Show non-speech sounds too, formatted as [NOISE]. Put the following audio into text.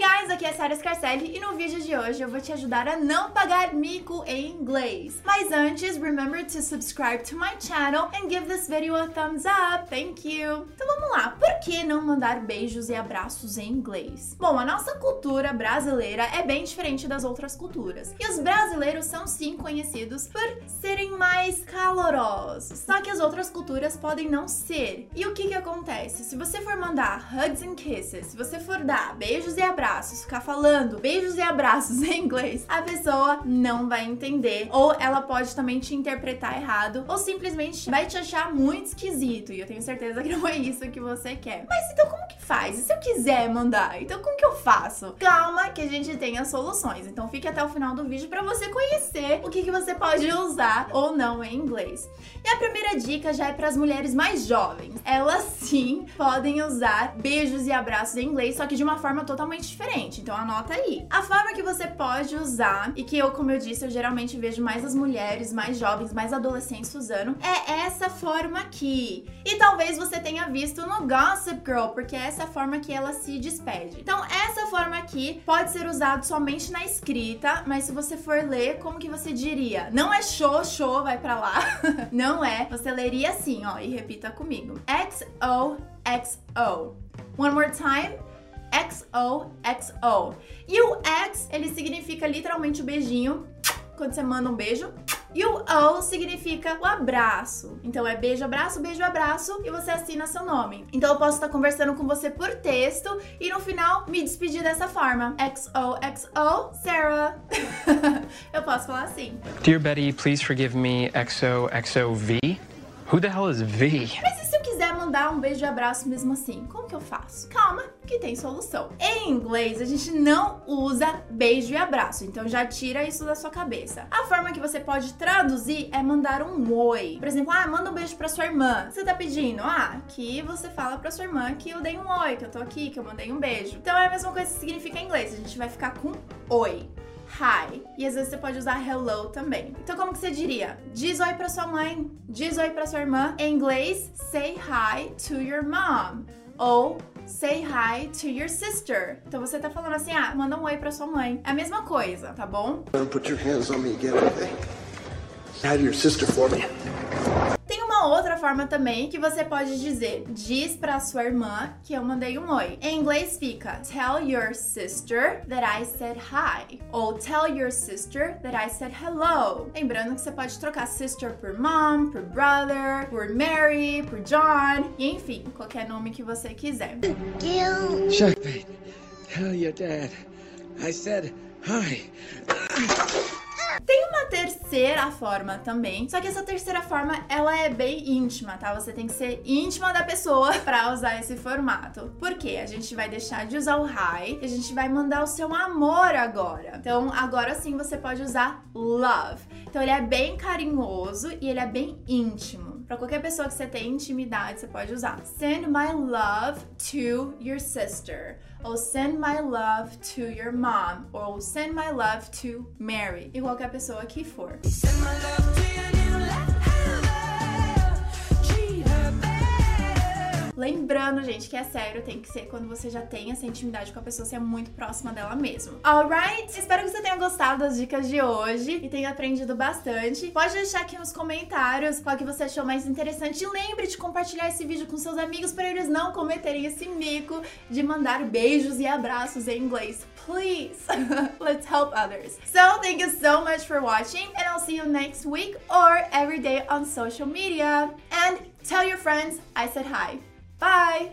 Hey guys, aqui é Sarah Scarcelli e no vídeo de hoje eu vou te ajudar a não pagar mico em inglês. Mas antes, remember to subscribe to my channel and give this video a thumbs up. Thank you. Então vamos lá. Por que não mandar beijos e abraços em inglês? Bom, a nossa cultura brasileira é bem diferente das outras culturas. E os brasileiros são sim conhecidos por serem mais calorosos. Só que as outras culturas podem não ser. E o que que acontece? Se você for mandar hugs and kisses, se você for dar beijos e abraços, ficar falando beijos e abraços [LAUGHS] em inglês, a pessoa não vai entender. Ou ela pode também te interpretar errado, ou simplesmente vai te achar muito esquisito. E eu tenho certeza que [LAUGHS] não é isso que você quer. Mas então como que faz? E se eu quiser mandar? Então como que eu faço? Calma que a gente tem as soluções. Então fique até o final do vídeo para você conhecer o que, que você pode usar ou não em inglês. E a primeira dica já é para as mulheres mais jovens. Elas sim podem usar beijos e abraços em inglês, só que de uma forma totalmente diferente. Então anota aí. A forma que você pode usar, e que eu, como eu disse, eu geralmente vejo mais as mulheres mais jovens, mais adolescentes usando, é essa forma aqui. E talvez você tenha visto no Gossip Girl, porque é essa forma que ela se despede. Então essa forma aqui pode ser usada somente na escrita, mas se você for ler, como que você diria? Não é show, show, vai pra lá. [LAUGHS] Não é. Você leria assim, ó, e repita comigo. XOXO. One more time. XOXO. E o X, ele significa literalmente o beijinho, quando você manda um beijo. E o O significa o abraço. Então é beijo, abraço, beijo, abraço e você assina seu nome. Então eu posso estar conversando com você por texto e no final me despedir dessa forma. XOXO, Sarah. [LAUGHS] eu posso falar assim. Dear Betty, please forgive me XOXOV. Who the hell is V? Mas mandar um beijo e abraço mesmo assim? Como que eu faço? Calma, que tem solução. Em inglês, a gente não usa beijo e abraço, então já tira isso da sua cabeça. A forma que você pode traduzir é mandar um oi. Por exemplo, ah, manda um beijo pra sua irmã. Você tá pedindo? Ah, que você fala pra sua irmã que eu dei um oi, que eu tô aqui, que eu mandei um beijo. Então é a mesma coisa que significa em inglês. A gente vai ficar com oi hi. E às vezes você pode usar hello também. Então como que você diria? Diz oi pra sua mãe, diz oi pra sua irmã. Em inglês, say hi to your mom. Ou say hi to your sister. Então você tá falando assim, ah, manda um oi pra sua mãe. É a mesma coisa, tá bom? Put your hands on me again? Hi to your sister for me. Forma também que você pode dizer: diz pra sua irmã que eu mandei um oi. Em inglês fica tell your sister that I said hi ou tell your sister that I said hello. Lembrando que você pode trocar sister por mom, por brother, por Mary, por John, e enfim, qualquer nome que você quiser. Checkmate. Tell your dad. I said hi. Tem uma terceira forma também, só que essa terceira forma ela é bem íntima, tá? Você tem que ser íntima da pessoa [LAUGHS] para usar esse formato. Por quê? A gente vai deixar de usar o hi e a gente vai mandar o seu amor agora. Então, agora sim você pode usar love. Então, ele é bem carinhoso e ele é bem íntimo. Para qualquer pessoa que você tem intimidade, você pode usar. Send my love to your sister. Ou send my love to your mom. Ou send my love to Mary. E qualquer pessoa que for. Lembrando, gente, que é sério, tem que ser quando você já tem essa intimidade com a pessoa, você é muito próxima dela mesmo. Alright? Espero que você tenha gostado das dicas de hoje e tenha aprendido bastante. Pode deixar aqui nos comentários qual que você achou mais interessante. E lembre de compartilhar esse vídeo com seus amigos para eles não cometerem esse mico de mandar beijos e abraços em inglês. Please, [LAUGHS] let's help others. So, thank you so much for watching and I'll see you next week or every day on social media. And tell your friends I said hi. Bye!